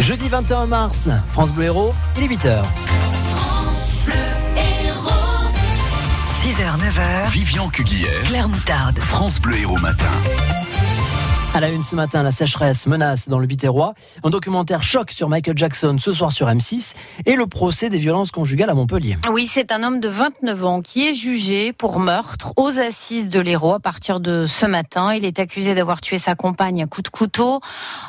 Jeudi 21 mars, France Bleu Héros, il est 8h. 6h, 9h. Vivian Cuguière, Claire Moutarde. France Bleu Héros Matin. À la une ce matin, la sécheresse menace dans le Biterrois. Un documentaire choc sur Michael Jackson ce soir sur M6 et le procès des violences conjugales à Montpellier. Oui, c'est un homme de 29 ans qui est jugé pour meurtre aux assises de l'Hérault à partir de ce matin. Il est accusé d'avoir tué sa compagne à coups de couteau.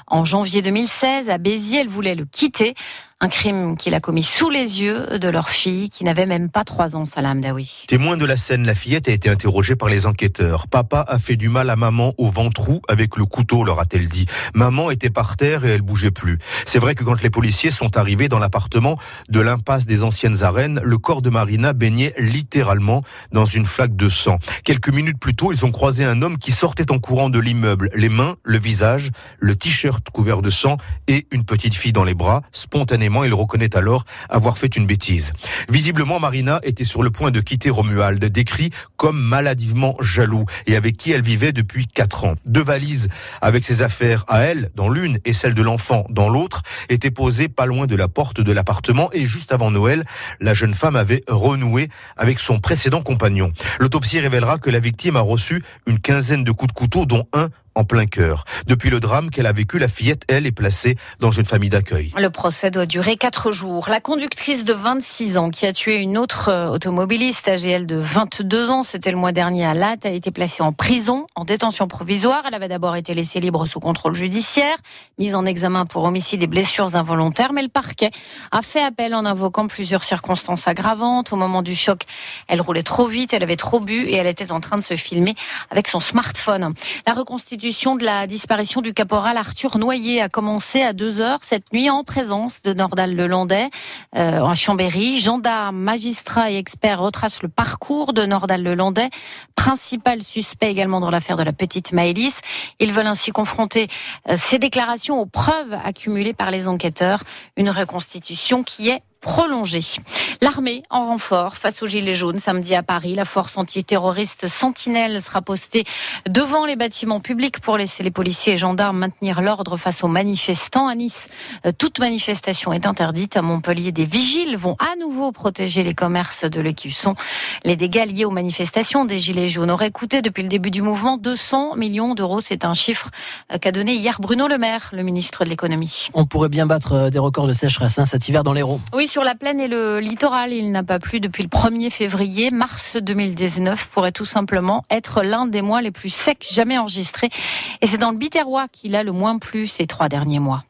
En janvier 2016, à Béziers, elle voulait le quitter. Un crime qu'il a commis sous les yeux de leur fille qui n'avait même pas trois ans, Salam Daoui. Témoin de la scène, la fillette a été interrogée par les enquêteurs. Papa a fait du mal à maman au ventrou avec le couteau, leur a-t-elle dit. Maman était par terre et elle bougeait plus. C'est vrai que quand les policiers sont arrivés dans l'appartement de l'impasse des anciennes arènes, le corps de Marina baignait littéralement dans une flaque de sang. Quelques minutes plus tôt, ils ont croisé un homme qui sortait en courant de l'immeuble, les mains, le visage, le t-shirt couvert de sang et une petite fille dans les bras. Spontanément, il reconnaît alors avoir fait une bêtise. Visiblement, Marina était sur le point de quitter Romuald, décrit comme maladivement jaloux et avec qui elle vivait depuis quatre ans. Deux valises avec ses affaires à elle dans l'une et celle de l'enfant dans l'autre étaient posées pas loin de la porte de l'appartement et juste avant Noël, la jeune femme avait renoué avec son précédent compagnon. L'autopsie révélera que la victime a reçu une quinzaine de coups de couteau dont un en plein cœur. Depuis le drame qu'elle a vécu, la fillette, elle, est placée dans une famille d'accueil. Le procès doit durer quatre jours. La conductrice de 26 ans qui a tué une autre euh, automobiliste elle, de 22 ans, c'était le mois dernier à Latte, a été placée en prison, en détention provisoire. Elle avait d'abord été laissée libre sous contrôle judiciaire, mise en examen pour homicide et blessures involontaires, mais le parquet a fait appel en invoquant plusieurs circonstances aggravantes. Au moment du choc, elle roulait trop vite, elle avait trop bu et elle était en train de se filmer avec son smartphone. La reconstitution de la disparition du caporal Arthur Noyer a commencé à 2 heures cette nuit en présence de Nordal Lelandais euh, en Chambéry. Gendarmes, magistrats et experts retracent le parcours de Nordal Lelandais, principal suspect également dans l'affaire de la petite Maëlys. Ils veulent ainsi confronter euh, ces déclarations aux preuves accumulées par les enquêteurs. Une reconstitution qui est prolongée. L'armée en renfort face aux Gilets jaunes samedi à Paris. La force antiterroriste Sentinelle sera postée devant les bâtiments publics pour laisser les policiers et gendarmes maintenir l'ordre face aux manifestants. À Nice, euh, toute manifestation est interdite. À Montpellier, des vigiles vont à nouveau protéger les commerces de l'écusson. Les dégâts liés aux manifestations des Gilets jaunes auraient coûté depuis le début du mouvement 200 millions d'euros. C'est un chiffre euh, qu'a donné hier Bruno Le Maire, le ministre de l'économie. On pourrait bien battre euh, des records de sécheresse hein, cet hiver dans l'Hérault. Oui, sur la plaine et le littoral, il n'a pas plu depuis le 1er février. Mars 2019 pourrait tout simplement être l'un des mois les plus secs jamais enregistrés. Et c'est dans le Biterrois qu'il a le moins plu ces trois derniers mois.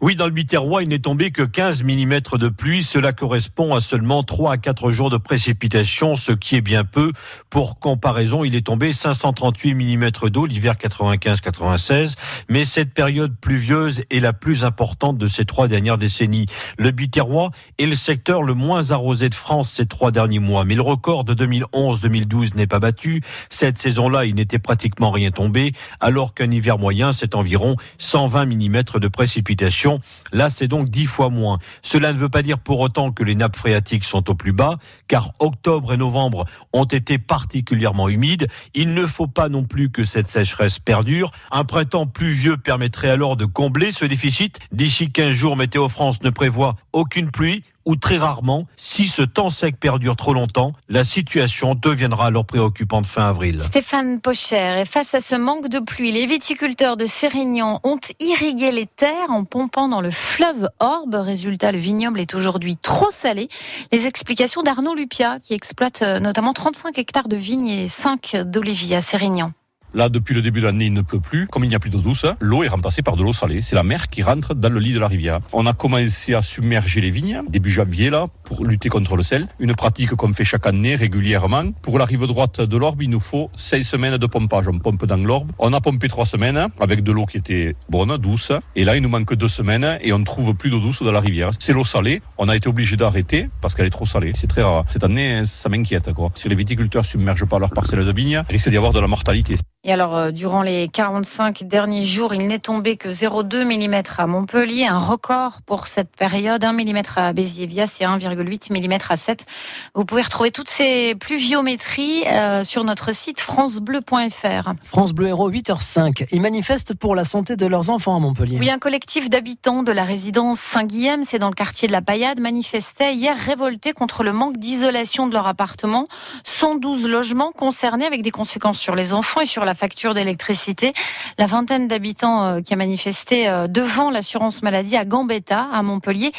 Oui, dans le Biterrois, il n'est tombé que 15 mm de pluie. Cela correspond à seulement 3 à 4 jours de précipitation, ce qui est bien peu. Pour comparaison, il est tombé 538 mm d'eau l'hiver 95-96. Mais cette période pluvieuse est la plus importante de ces trois dernières décennies. Le Biterrois est le secteur le moins arrosé de France ces trois derniers mois. Mais le record de 2011-2012 n'est pas battu. Cette saison-là, il n'était pratiquement rien tombé, alors qu'un hiver moyen, c'est environ 120 mm de précipitation. Là, c'est donc dix fois moins. Cela ne veut pas dire pour autant que les nappes phréatiques sont au plus bas, car octobre et novembre ont été particulièrement humides. Il ne faut pas non plus que cette sécheresse perdure. Un printemps pluvieux permettrait alors de combler ce déficit. D'ici 15 jours, Météo France ne prévoit aucune pluie ou très rarement, si ce temps sec perdure trop longtemps, la situation deviendra alors préoccupante fin avril. Stéphane Pocher, et face à ce manque de pluie, les viticulteurs de Sérignan ont irrigué les terres en pompant dans le fleuve Orbe. Résultat, le vignoble est aujourd'hui trop salé. Les explications d'Arnaud Lupia, qui exploite euh, notamment 35 hectares de vignes et 5 d'oliviers à Sérignan. Là, depuis le début de l'année, il ne pleut plus. Comme il n'y a plus d'eau douce, l'eau est remplacée par de l'eau salée. C'est la mer qui rentre dans le lit de la rivière. On a commencé à submerger les vignes, début janvier, là, pour lutter contre le sel. Une pratique qu'on fait chaque année régulièrement. Pour la rive droite de l'Orbe, il nous faut 6 semaines de pompage. On pompe dans l'Orbe. On a pompé 3 semaines avec de l'eau qui était bonne, douce. Et là, il nous manque 2 semaines et on ne trouve plus d'eau douce dans la rivière. C'est l'eau salée. On a été obligé d'arrêter parce qu'elle est trop salée. C'est très rare. Cette année, ça m'inquiète. Si les viticulteurs submergent pas leur parcelle de vignes, il risque d'y avoir de la mortalité. Et alors, euh, durant les 45 derniers jours, il n'est tombé que 0,2 mm à Montpellier, un record pour cette période, 1 mm à Béziers-Vias et 1,8 mm à 7. Vous pouvez retrouver toutes ces pluviométries euh, sur notre site francebleu.fr. France Bleu Héros 8h05. Ils manifestent pour la santé de leurs enfants à Montpellier. Oui, un collectif d'habitants de la résidence Saint-Guillaume, c'est dans le quartier de la Paillade, manifestait hier révolté contre le manque d'isolation de leur appartement. 112 logements concernés avec des conséquences sur les enfants et sur la facture d'électricité. La vingtaine d'habitants euh, qui a manifesté euh, devant l'assurance maladie à Gambetta, à Montpellier.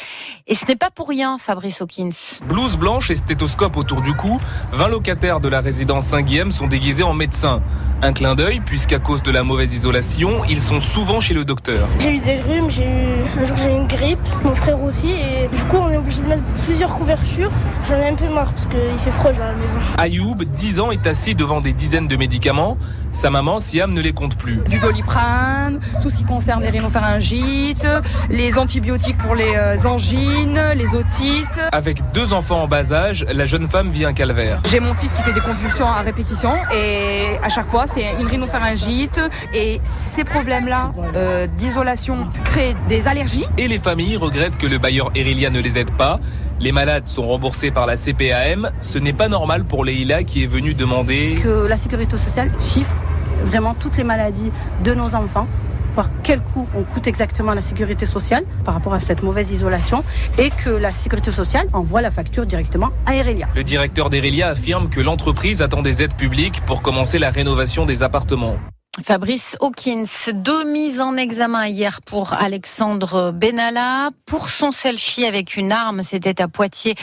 Et ce n'est pas pour rien, Fabrice Hawkins. Blouse blanche et stéthoscope autour du cou, 20 locataires de la résidence Saint-Guillaume sont déguisés en médecins. Un clin d'œil, puisqu'à cause de la mauvaise isolation, ils sont souvent chez le docteur. J'ai eu des rhumes, j'ai eu un jour j'ai eu une grippe, mon frère aussi, et du coup on est obligé de mettre plusieurs couvertures. J'en ai un peu marre parce qu'il fait froid dans la maison. Ayoub, 10 ans, est assis devant des dizaines de médicaments. Sa maman, Siam, ne les compte plus. du doliprane, tout ce qui concerne les rhinopharyngites, les antibiotiques pour les euh, angines, les otites. Avec deux enfants en bas âge, la jeune femme vit un calvaire. J'ai mon fils qui fait des convulsions à répétition et à chaque fois c'est une rhinopharyngite et ces problèmes-là euh, d'isolation créent des allergies. Et les familles regrettent que le bailleur Erilia ne les aide pas. Les malades sont remboursés par la CPAM. Ce n'est pas normal pour Leïla qui est venue demander que la sécurité sociale chiffre vraiment toutes les maladies de nos enfants voir quel coût on coûte exactement à la sécurité sociale par rapport à cette mauvaise isolation et que la sécurité sociale envoie la facture directement à Erelia. Le directeur d'Erelia affirme que l'entreprise attend des aides publiques pour commencer la rénovation des appartements. Fabrice Hawkins, deux mises en examen hier pour Alexandre Benalla pour son selfie avec une arme. C'était à Poitiers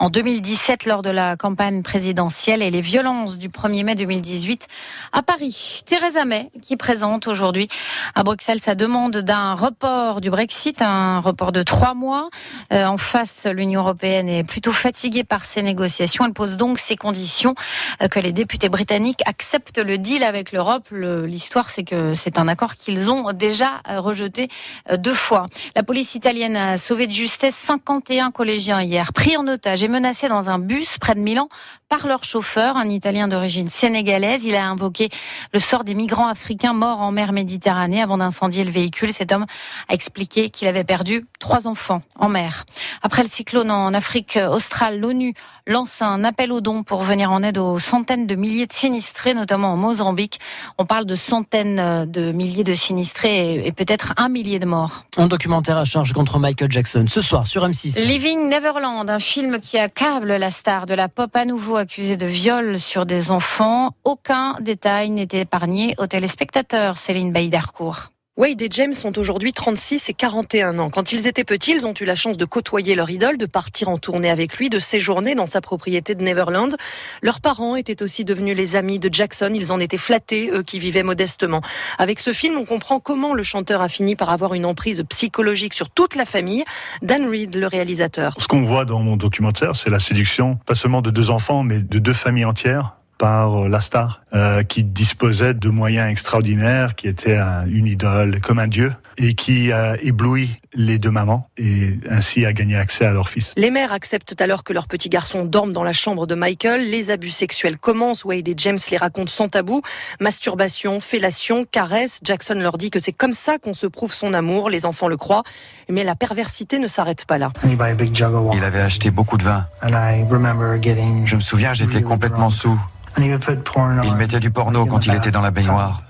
en 2017 lors de la campagne présidentielle et les violences du 1er mai 2018 à Paris. Theresa May qui présente aujourd'hui à Bruxelles sa demande d'un report du Brexit, un report de trois mois. Euh, en face, l'Union européenne est plutôt fatiguée par ces négociations. Elle pose donc ses conditions euh, que les députés britanniques acceptent le deal avec l'Europe. Le L'histoire, c'est que c'est un accord qu'ils ont déjà euh, rejeté euh, deux fois. La police italienne a sauvé de justesse 51 collégiens hier, pris en otage et menacés dans un bus près de Milan par leur chauffeur, un Italien d'origine sénégalaise. Il a invoqué le sort des migrants africains morts en mer Méditerranée avant d'incendier le véhicule. Cet homme a expliqué qu'il avait perdu trois enfants en mer. Après le cyclone en Afrique australe, l'ONU lance un appel aux dons pour venir en aide aux centaines de milliers de sinistrés, notamment en Mozambique. On parle de centaines de milliers de sinistrés et peut-être un millier de morts. Un documentaire à charge contre Michael Jackson ce soir sur M6. Living Neverland, un film qui accable la star de la pop à nouveau accusé de viol sur des enfants. Aucun détail n'est épargné aux téléspectateurs. Céline Baïdarcourt. Wade et James ont aujourd'hui 36 et 41 ans. Quand ils étaient petits, ils ont eu la chance de côtoyer leur idole, de partir en tournée avec lui, de séjourner dans sa propriété de Neverland. Leurs parents étaient aussi devenus les amis de Jackson. Ils en étaient flattés, eux qui vivaient modestement. Avec ce film, on comprend comment le chanteur a fini par avoir une emprise psychologique sur toute la famille. Dan Reed, le réalisateur. Ce qu'on voit dans mon documentaire, c'est la séduction, pas seulement de deux enfants, mais de deux familles entières par la star, euh, qui disposait de moyens extraordinaires, qui était un, une idole comme un dieu, et qui a ébloui les deux mamans, et ainsi a gagné accès à leur fils. Les mères acceptent alors que leur petit garçon dorme dans la chambre de Michael. Les abus sexuels commencent. Wade et James les racontent sans tabou. Masturbation, fellation, caresse. Jackson leur dit que c'est comme ça qu'on se prouve son amour. Les enfants le croient. Mais la perversité ne s'arrête pas là. Il avait acheté beaucoup de vin. Je me souviens, j'étais complètement sous. Il mettait du porno quand il était dans la baignoire.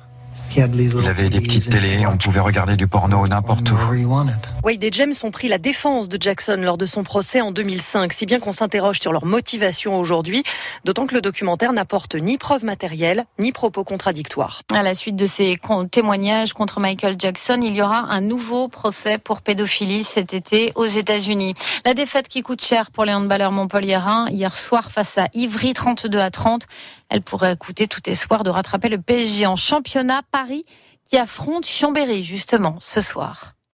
Il avait des petites télés, on pouvait regarder du porno n'importe où. Wade et James ont pris la défense de Jackson lors de son procès en 2005, si bien qu'on s'interroge sur leur motivation aujourd'hui, d'autant que le documentaire n'apporte ni preuves matérielles, ni propos contradictoires. À la suite de ces témoignages contre Michael Jackson, il y aura un nouveau procès pour pédophilie cet été aux États-Unis. La défaite qui coûte cher pour les handballeurs montpelliérains hier soir face à Ivry 32 à 30, elle pourrait coûter tout espoir de rattraper le PSG en championnat Paris qui affronte Chambéry justement ce soir.